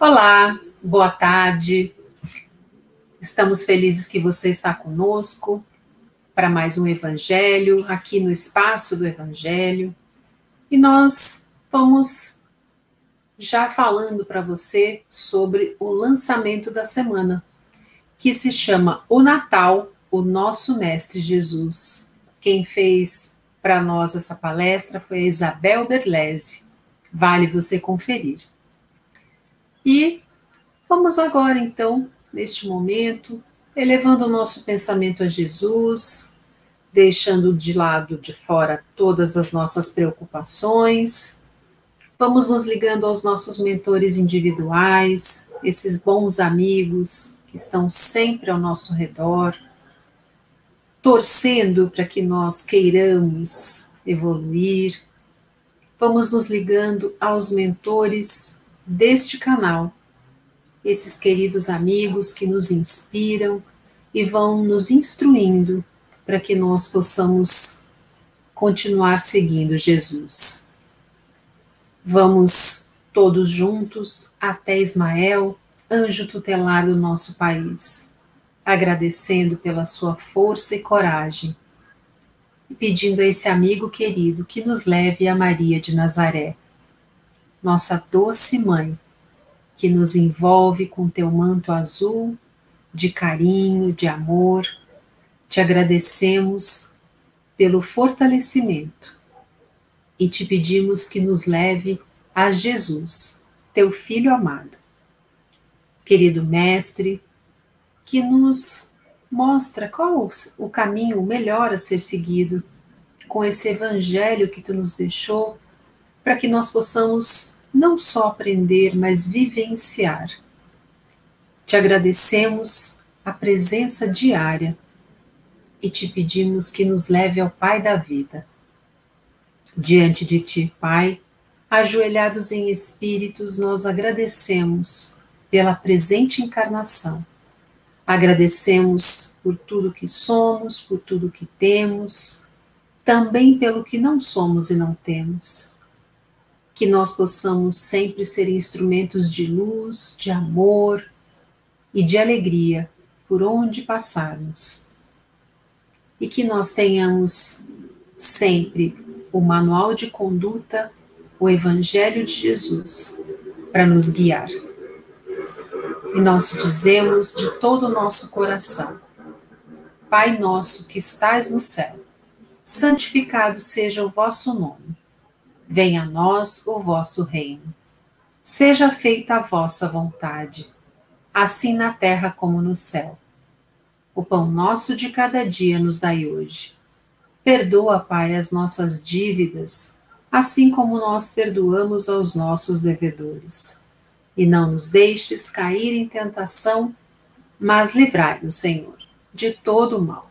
Olá, boa tarde. Estamos felizes que você está conosco para mais um Evangelho, aqui no espaço do Evangelho. E nós vamos já falando para você sobre o lançamento da semana, que se chama O Natal, o Nosso Mestre Jesus. Quem fez para nós essa palestra foi a Isabel Berlese. Vale você conferir. E vamos agora, então, neste momento, elevando o nosso pensamento a Jesus, deixando de lado, de fora, todas as nossas preocupações. Vamos nos ligando aos nossos mentores individuais, esses bons amigos que estão sempre ao nosso redor, torcendo para que nós queiramos evoluir. Vamos nos ligando aos mentores deste canal, esses queridos amigos que nos inspiram e vão nos instruindo para que nós possamos continuar seguindo Jesus. Vamos todos juntos até Ismael, anjo tutelar do nosso país, agradecendo pela sua força e coragem e pedindo a esse amigo querido que nos leve a Maria de Nazaré nossa doce mãe, que nos envolve com teu manto azul de carinho, de amor. Te agradecemos pelo fortalecimento e te pedimos que nos leve a Jesus, teu filho amado. Querido Mestre, que nos mostra qual o caminho melhor a ser seguido com esse evangelho que tu nos deixou para que nós possamos não só aprender, mas vivenciar. Te agradecemos a presença diária e te pedimos que nos leve ao Pai da vida. Diante de ti, Pai, ajoelhados em espíritos, nós agradecemos pela presente encarnação. Agradecemos por tudo que somos, por tudo que temos, também pelo que não somos e não temos que nós possamos sempre ser instrumentos de luz, de amor e de alegria por onde passarmos. E que nós tenhamos sempre o manual de conduta, o Evangelho de Jesus, para nos guiar. E nós dizemos de todo o nosso coração: Pai nosso que estais no céu, santificado seja o vosso nome venha a nós o vosso reino. Seja feita a vossa vontade, assim na terra como no céu. O pão nosso de cada dia nos dai hoje. Perdoa, Pai, as nossas dívidas, assim como nós perdoamos aos nossos devedores. E não nos deixes cair em tentação, mas livrai-nos, Senhor, de todo o mal.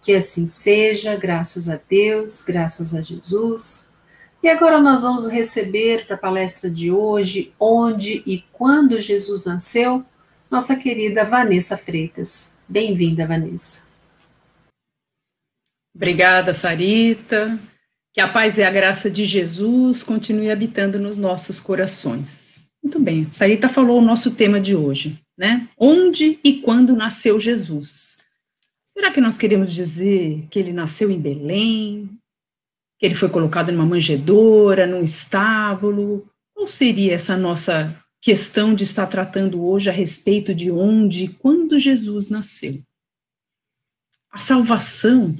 Que assim seja, graças a Deus, graças a Jesus e agora nós vamos receber para a palestra de hoje, onde e quando Jesus nasceu, nossa querida Vanessa Freitas. Bem-vinda, Vanessa. Obrigada, Sarita. Que a paz e a graça de Jesus continue habitando nos nossos corações. Muito bem, Sarita falou o nosso tema de hoje, né? Onde e quando nasceu Jesus? Será que nós queremos dizer que ele nasceu em Belém, que ele foi colocado numa manjedoura, num estábulo? Qual seria essa nossa questão de estar tratando hoje a respeito de onde e quando Jesus nasceu? A salvação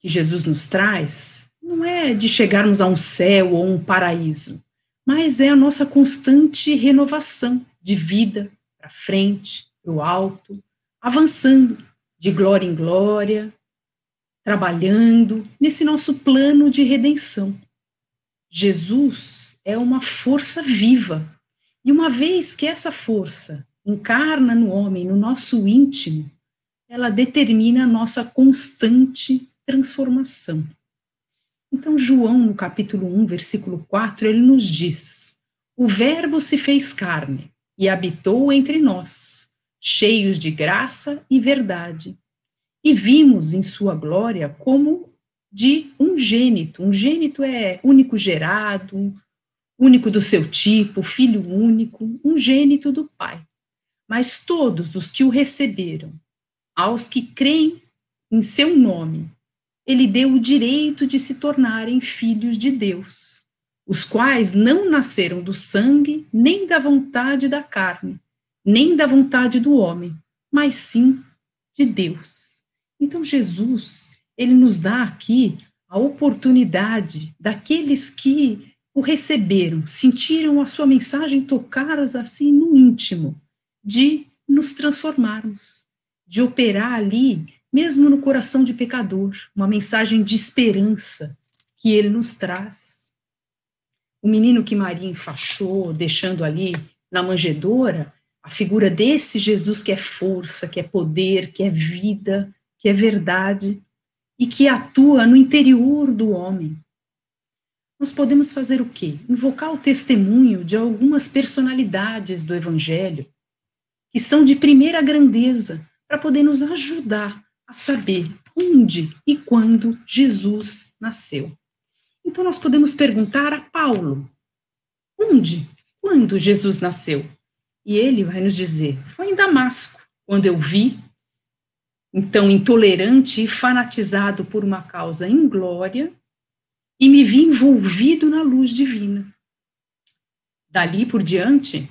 que Jesus nos traz não é de chegarmos a um céu ou um paraíso, mas é a nossa constante renovação de vida para frente, para o alto, avançando de glória em glória, trabalhando nesse nosso plano de redenção. Jesus é uma força viva. E uma vez que essa força encarna no homem, no nosso íntimo, ela determina a nossa constante transformação. Então, João, no capítulo 1, versículo 4, ele nos diz: O Verbo se fez carne e habitou entre nós, cheios de graça e verdade e vimos em sua glória como de um gênito. Um gênito é único gerado, único do seu tipo, filho único, ungênito do Pai. Mas todos os que o receberam, aos que creem em seu nome, ele deu o direito de se tornarem filhos de Deus, os quais não nasceram do sangue, nem da vontade da carne, nem da vontade do homem, mas sim de Deus. Então Jesus, ele nos dá aqui a oportunidade daqueles que o receberam, sentiram a sua mensagem tocar-os assim no íntimo, de nos transformarmos, de operar ali, mesmo no coração de pecador, uma mensagem de esperança que ele nos traz. O menino que Maria enfaixou, deixando ali na manjedoura, a figura desse Jesus que é força, que é poder, que é vida, que é verdade e que atua no interior do homem. Nós podemos fazer o quê? Invocar o testemunho de algumas personalidades do Evangelho que são de primeira grandeza para poder nos ajudar a saber onde e quando Jesus nasceu. Então nós podemos perguntar a Paulo: onde, quando Jesus nasceu? E ele vai nos dizer: foi em Damasco, quando eu vi, então intolerante e fanatizado por uma causa inglória, e me vi envolvido na luz divina. Dali por diante,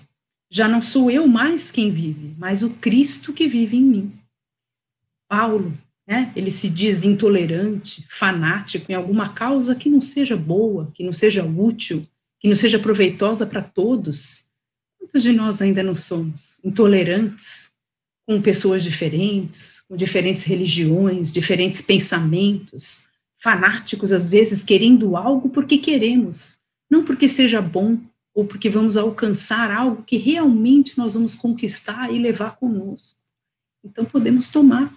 já não sou eu mais quem vive, mas o Cristo que vive em mim. Paulo, né, ele se diz intolerante, fanático em alguma causa que não seja boa, que não seja útil, que não seja proveitosa para todos. Quantos de nós ainda não somos intolerantes com pessoas diferentes, com diferentes religiões, diferentes pensamentos, fanáticos às vezes querendo algo porque queremos, não porque seja bom ou porque vamos alcançar algo que realmente nós vamos conquistar e levar conosco. Então podemos tomar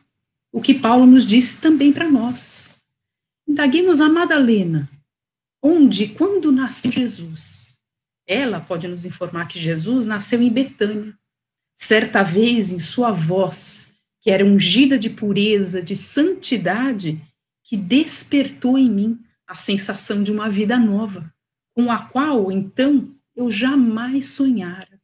o que Paulo nos disse também para nós. Indaguemos a Madalena, onde, quando nasceu Jesus, ela pode nos informar que Jesus nasceu em Betânia. Certa vez, em sua voz, que era ungida de pureza, de santidade, que despertou em mim a sensação de uma vida nova, com a qual, então, eu jamais sonhara.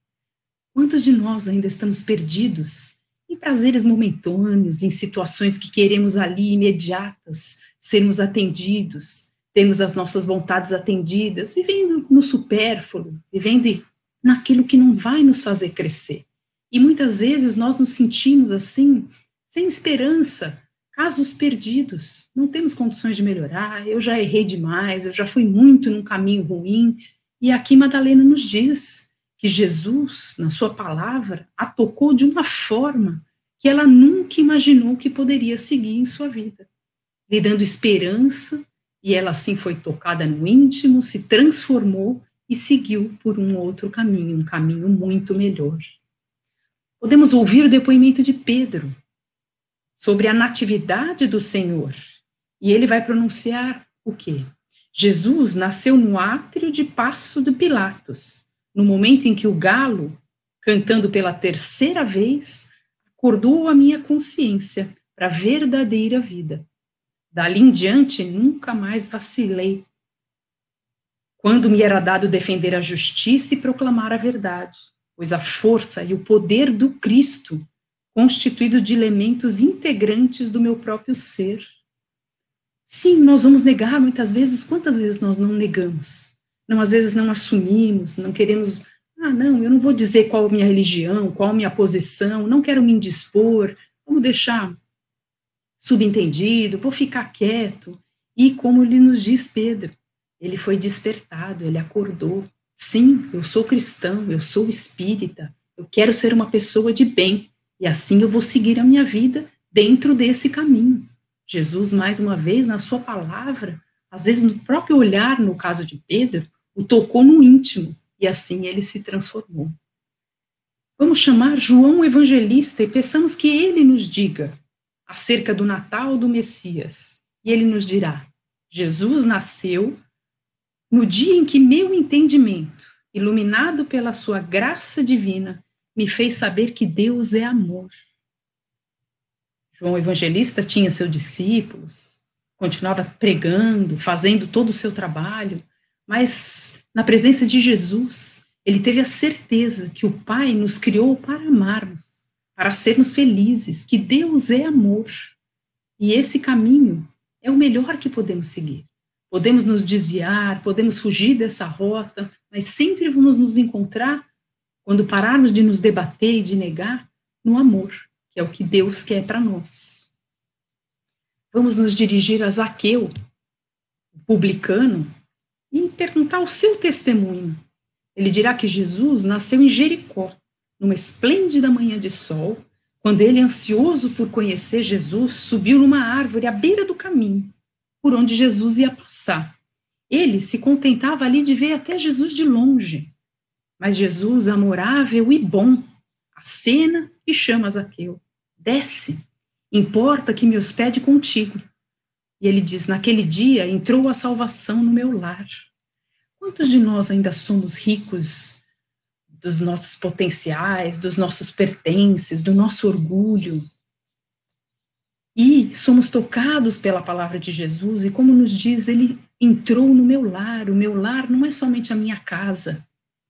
Quantos de nós ainda estamos perdidos em prazeres momentâneos, em situações que queremos ali imediatas sermos atendidos, temos as nossas vontades atendidas, vivendo no supérfluo, vivendo naquilo que não vai nos fazer crescer. E muitas vezes nós nos sentimos assim, sem esperança, casos perdidos, não temos condições de melhorar, eu já errei demais, eu já fui muito num caminho ruim. E aqui Madalena nos diz que Jesus, na sua palavra, a tocou de uma forma que ela nunca imaginou que poderia seguir em sua vida, lhe dando esperança e ela assim foi tocada no íntimo, se transformou e seguiu por um outro caminho, um caminho muito melhor. Podemos ouvir o depoimento de Pedro sobre a natividade do Senhor. E ele vai pronunciar o quê? Jesus nasceu no átrio de Passo de Pilatos, no momento em que o galo, cantando pela terceira vez, acordou a minha consciência para a verdadeira vida. Dali em diante, nunca mais vacilei. Quando me era dado defender a justiça e proclamar a verdade, pois a força e o poder do Cristo, constituído de elementos integrantes do meu próprio ser. Sim, nós vamos negar muitas vezes, quantas vezes nós não negamos? Não, às vezes não assumimos, não queremos, ah, não, eu não vou dizer qual a minha religião, qual a minha posição, não quero me indispor, vamos deixar subentendido, vou ficar quieto. E como lhe nos diz Pedro, ele foi despertado, ele acordou. Sim, eu sou cristão, eu sou espírita, eu quero ser uma pessoa de bem, e assim eu vou seguir a minha vida dentro desse caminho. Jesus, mais uma vez, na sua palavra, às vezes no próprio olhar, no caso de Pedro, o tocou no íntimo, e assim ele se transformou. Vamos chamar João Evangelista e peçamos que ele nos diga acerca do Natal do Messias. E ele nos dirá: Jesus nasceu no dia em que meu entendimento, iluminado pela sua graça divina, me fez saber que Deus é amor. João Evangelista tinha seus discípulos, continuava pregando, fazendo todo o seu trabalho, mas na presença de Jesus, ele teve a certeza que o Pai nos criou para amarmos, para sermos felizes, que Deus é amor. E esse caminho é o melhor que podemos seguir. Podemos nos desviar, podemos fugir dessa rota, mas sempre vamos nos encontrar, quando pararmos de nos debater e de negar, no amor, que é o que Deus quer para nós. Vamos nos dirigir a Zaqueu, o publicano, e perguntar o seu testemunho. Ele dirá que Jesus nasceu em Jericó, numa esplêndida manhã de sol, quando ele, ansioso por conhecer Jesus, subiu numa árvore à beira do caminho, por onde Jesus ia passar. Ele se contentava ali de ver até Jesus de longe. Mas Jesus, amorável e bom, acena e chama Zaqueu: Desce, importa que me hospede contigo. E ele diz: Naquele dia entrou a salvação no meu lar. Quantos de nós ainda somos ricos dos nossos potenciais, dos nossos pertences, do nosso orgulho? E somos tocados pela palavra de Jesus, e como nos diz, ele entrou no meu lar. O meu lar não é somente a minha casa,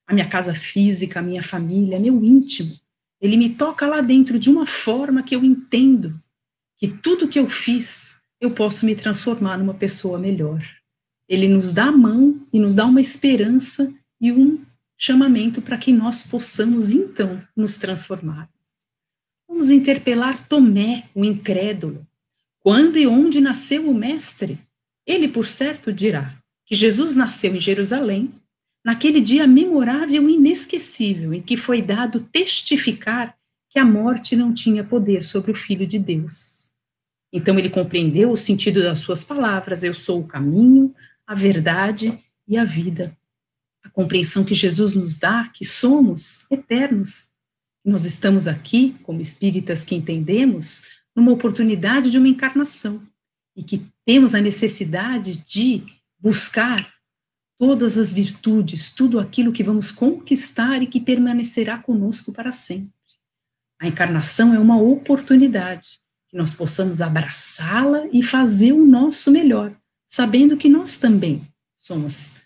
a minha casa física, a minha família, meu íntimo. Ele me toca lá dentro de uma forma que eu entendo que tudo que eu fiz eu posso me transformar numa pessoa melhor. Ele nos dá a mão e nos dá uma esperança e um chamamento para que nós possamos então nos transformar. Vamos interpelar Tomé, o incrédulo. Quando e onde nasceu o Mestre? Ele, por certo, dirá que Jesus nasceu em Jerusalém, naquele dia memorável e inesquecível em que foi dado testificar que a morte não tinha poder sobre o Filho de Deus. Então ele compreendeu o sentido das suas palavras: eu sou o caminho, a verdade e a vida. A compreensão que Jesus nos dá que somos eternos. Nós estamos aqui, como espíritas que entendemos, numa oportunidade de uma encarnação e que temos a necessidade de buscar todas as virtudes, tudo aquilo que vamos conquistar e que permanecerá conosco para sempre. A encarnação é uma oportunidade que nós possamos abraçá-la e fazer o nosso melhor, sabendo que nós também somos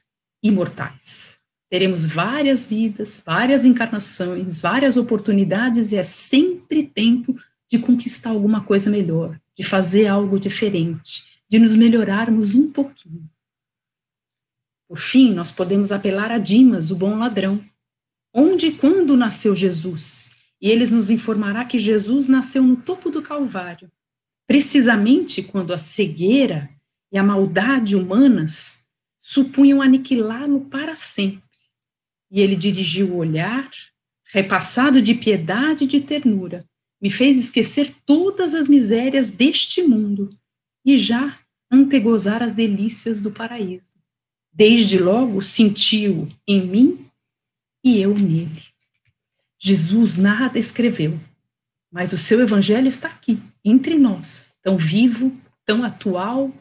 imortais. Teremos várias vidas, várias encarnações, várias oportunidades e é sempre tempo de conquistar alguma coisa melhor, de fazer algo diferente, de nos melhorarmos um pouquinho. Por fim, nós podemos apelar a Dimas, o bom ladrão. Onde e quando nasceu Jesus? E eles nos informará que Jesus nasceu no topo do Calvário, precisamente quando a cegueira e a maldade humanas supunham aniquilá-lo para sempre. E ele dirigiu o olhar, repassado de piedade e de ternura, me fez esquecer todas as misérias deste mundo e já antegozar as delícias do paraíso. Desde logo sentiu em mim e eu nele. Jesus nada escreveu, mas o seu evangelho está aqui, entre nós, tão vivo, tão atual.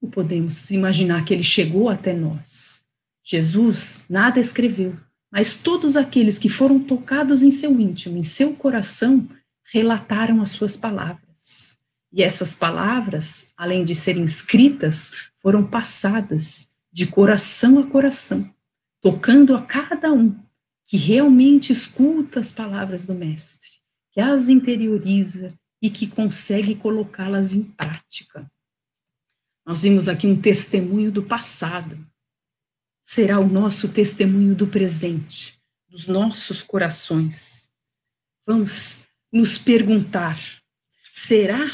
Não podemos imaginar que ele chegou até nós. Jesus nada escreveu, mas todos aqueles que foram tocados em seu íntimo, em seu coração, relataram as suas palavras. E essas palavras, além de serem escritas, foram passadas de coração a coração, tocando a cada um que realmente escuta as palavras do Mestre, que as interioriza e que consegue colocá-las em prática. Nós vimos aqui um testemunho do passado. Será o nosso testemunho do presente, dos nossos corações. Vamos nos perguntar: será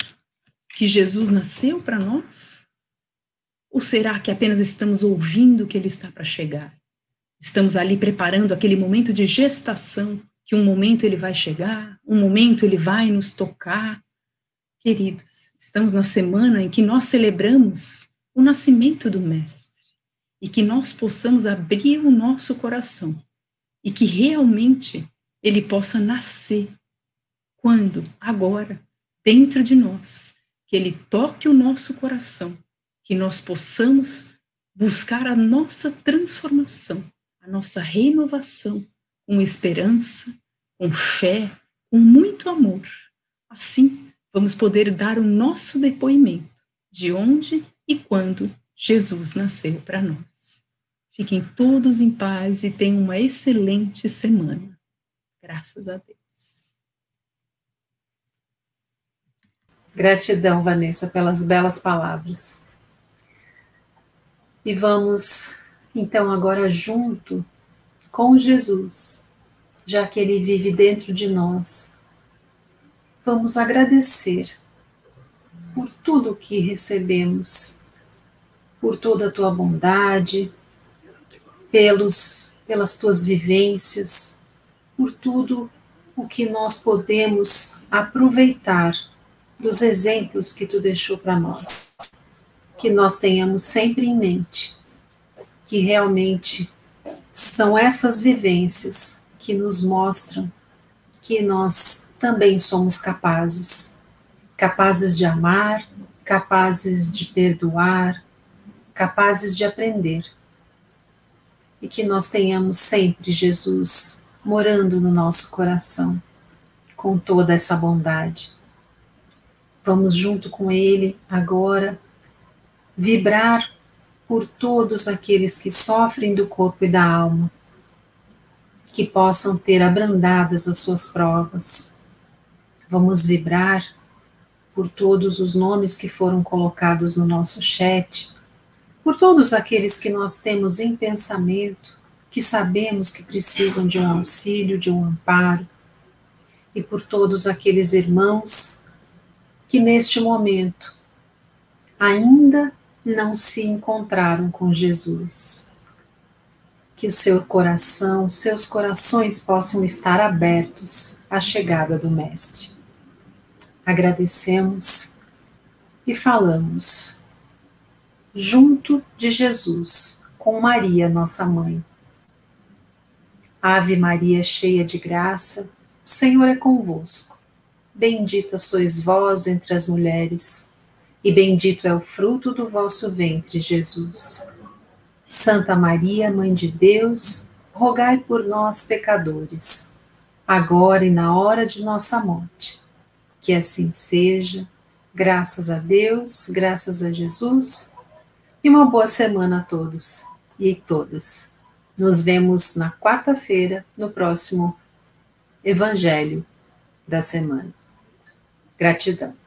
que Jesus nasceu para nós? Ou será que apenas estamos ouvindo que ele está para chegar? Estamos ali preparando aquele momento de gestação, que um momento ele vai chegar, um momento ele vai nos tocar. Queridos, estamos na semana em que nós celebramos o nascimento do Mestre e que nós possamos abrir o nosso coração e que realmente ele possa nascer. Quando? Agora, dentro de nós, que ele toque o nosso coração, que nós possamos buscar a nossa transformação a nossa renovação com esperança, com fé, com muito amor. Assim, vamos poder dar o nosso depoimento de onde e quando Jesus nasceu para nós. Fiquem todos em paz e tenham uma excelente semana. Graças a Deus. Gratidão, Vanessa, pelas belas palavras. E vamos então agora junto com Jesus, já que ele vive dentro de nós. Vamos agradecer por tudo que recebemos, por toda a tua bondade, pelos, pelas tuas vivências, por tudo o que nós podemos aproveitar dos exemplos que tu deixou para nós. Que nós tenhamos sempre em mente que realmente são essas vivências que nos mostram que nós também somos capazes capazes de amar, capazes de perdoar, capazes de aprender. E que nós tenhamos sempre Jesus morando no nosso coração, com toda essa bondade. Vamos junto com Ele agora vibrar por todos aqueles que sofrem do corpo e da alma, que possam ter abrandadas as suas provas. Vamos vibrar por todos os nomes que foram colocados no nosso chat, por todos aqueles que nós temos em pensamento, que sabemos que precisam de um auxílio, de um amparo, e por todos aqueles irmãos que neste momento ainda não se encontraram com Jesus. Que o seu coração, seus corações possam estar abertos à chegada do Mestre. Agradecemos e falamos junto de Jesus, com Maria, nossa mãe. Ave Maria, cheia de graça, o Senhor é convosco. Bendita sois vós entre as mulheres, e bendito é o fruto do vosso ventre, Jesus. Santa Maria, Mãe de Deus, rogai por nós, pecadores, agora e na hora de nossa morte. Que assim seja, graças a Deus, graças a Jesus, e uma boa semana a todos e todas. Nos vemos na quarta-feira, no próximo Evangelho da semana. Gratidão.